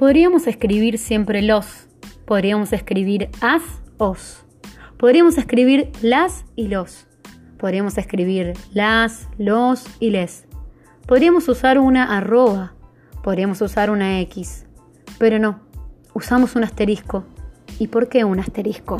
Podríamos escribir siempre los, podríamos escribir as, os, podríamos escribir las y los, podríamos escribir las, los y les, podríamos usar una arroba, podríamos usar una X, pero no, usamos un asterisco. ¿Y por qué un asterisco?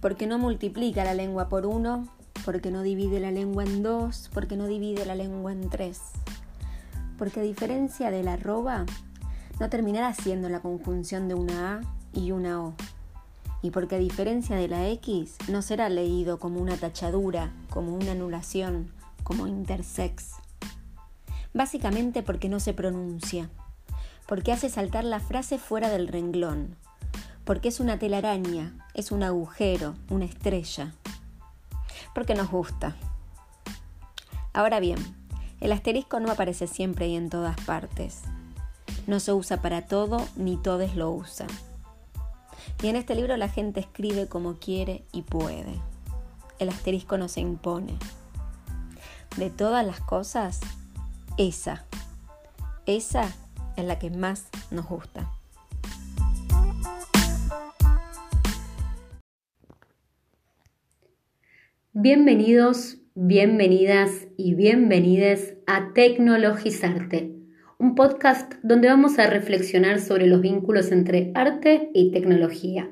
Porque no multiplica la lengua por uno, porque no divide la lengua en dos, porque no divide la lengua en tres. Porque a diferencia de la arroba, no terminará siendo la conjunción de una A y una O. Y porque a diferencia de la X, no será leído como una tachadura, como una anulación, como intersex. Básicamente porque no se pronuncia, porque hace saltar la frase fuera del renglón, porque es una telaraña, es un agujero, una estrella, porque nos gusta. Ahora bien, el asterisco no aparece siempre y en todas partes. No se usa para todo, ni todos lo usan. Y en este libro la gente escribe como quiere y puede. El asterisco no se impone. De todas las cosas, esa, esa es la que más nos gusta. Bienvenidos, bienvenidas y bienvenides a Tecnologizarte, un podcast donde vamos a reflexionar sobre los vínculos entre arte y tecnología.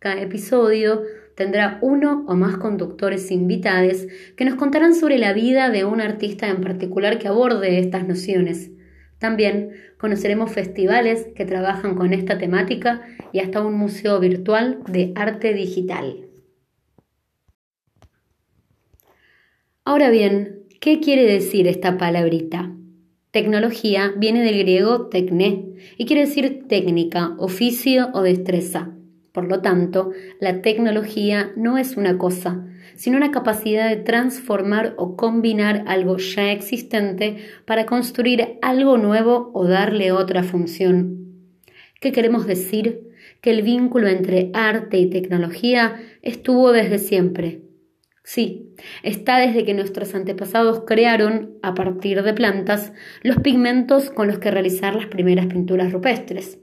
Cada episodio tendrá uno o más conductores invitados que nos contarán sobre la vida de un artista en particular que aborde estas nociones. También conoceremos festivales que trabajan con esta temática y hasta un museo virtual de arte digital. Ahora bien, ¿qué quiere decir esta palabrita? Tecnología viene del griego tecné y quiere decir técnica, oficio o destreza. Por lo tanto, la tecnología no es una cosa, sino una capacidad de transformar o combinar algo ya existente para construir algo nuevo o darle otra función. ¿Qué queremos decir? Que el vínculo entre arte y tecnología estuvo desde siempre, Sí, está desde que nuestros antepasados crearon, a partir de plantas, los pigmentos con los que realizar las primeras pinturas rupestres.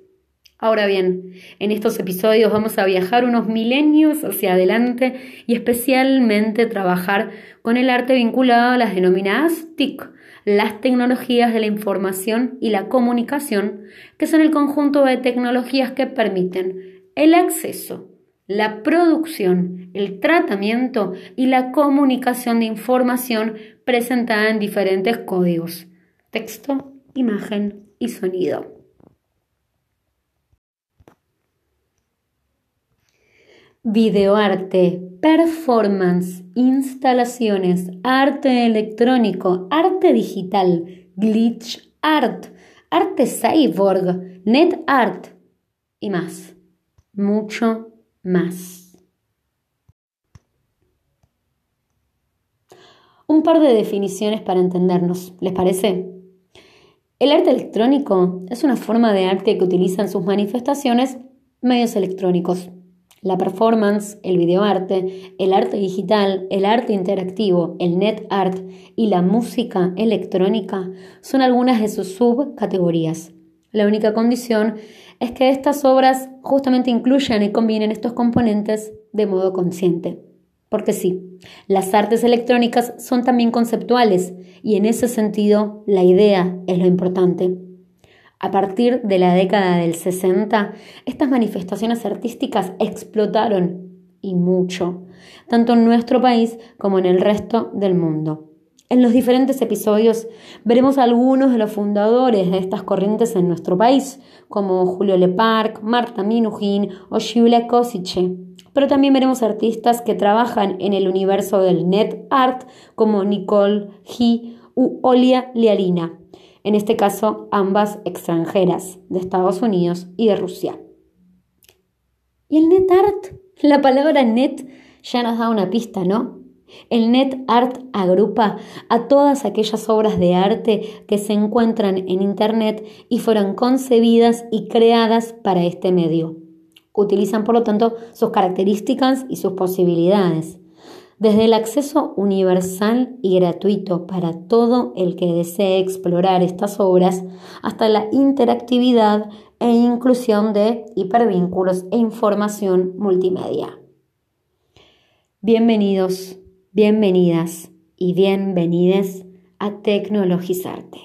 Ahora bien, en estos episodios vamos a viajar unos milenios hacia adelante y especialmente trabajar con el arte vinculado a las denominadas TIC, las tecnologías de la información y la comunicación, que son el conjunto de tecnologías que permiten el acceso, la producción, el tratamiento y la comunicación de información presentada en diferentes códigos, texto, imagen y sonido. Videoarte, performance, instalaciones, arte electrónico, arte digital, glitch art, arte cyborg, net art y más. Mucho más. Un par de definiciones para entendernos, ¿les parece? El arte electrónico es una forma de arte que utiliza en sus manifestaciones medios electrónicos. La performance, el videoarte, el arte digital, el arte interactivo, el net art y la música electrónica son algunas de sus subcategorías. La única condición es que estas obras justamente incluyan y combinen estos componentes de modo consciente. Porque sí, las artes electrónicas son también conceptuales y en ese sentido la idea es lo importante. A partir de la década del 60, estas manifestaciones artísticas explotaron y mucho, tanto en nuestro país como en el resto del mundo. En los diferentes episodios veremos algunos de los fundadores de estas corrientes en nuestro país, como Julio Leparc, Marta Minujín o Giulia Kosice. Pero también veremos artistas que trabajan en el universo del net art, como Nicole G. u Olia Lialina, en este caso ambas extranjeras, de Estados Unidos y de Rusia. ¿Y el net art? La palabra net ya nos da una pista, ¿no? El Net Art agrupa a todas aquellas obras de arte que se encuentran en Internet y fueron concebidas y creadas para este medio. utilizan por lo tanto sus características y sus posibilidades. Desde el acceso universal y gratuito para todo el que desee explorar estas obras, hasta la interactividad e inclusión de hipervínculos e información multimedia. Bienvenidos, bienvenidas y bienvenides a Tecnologizarte.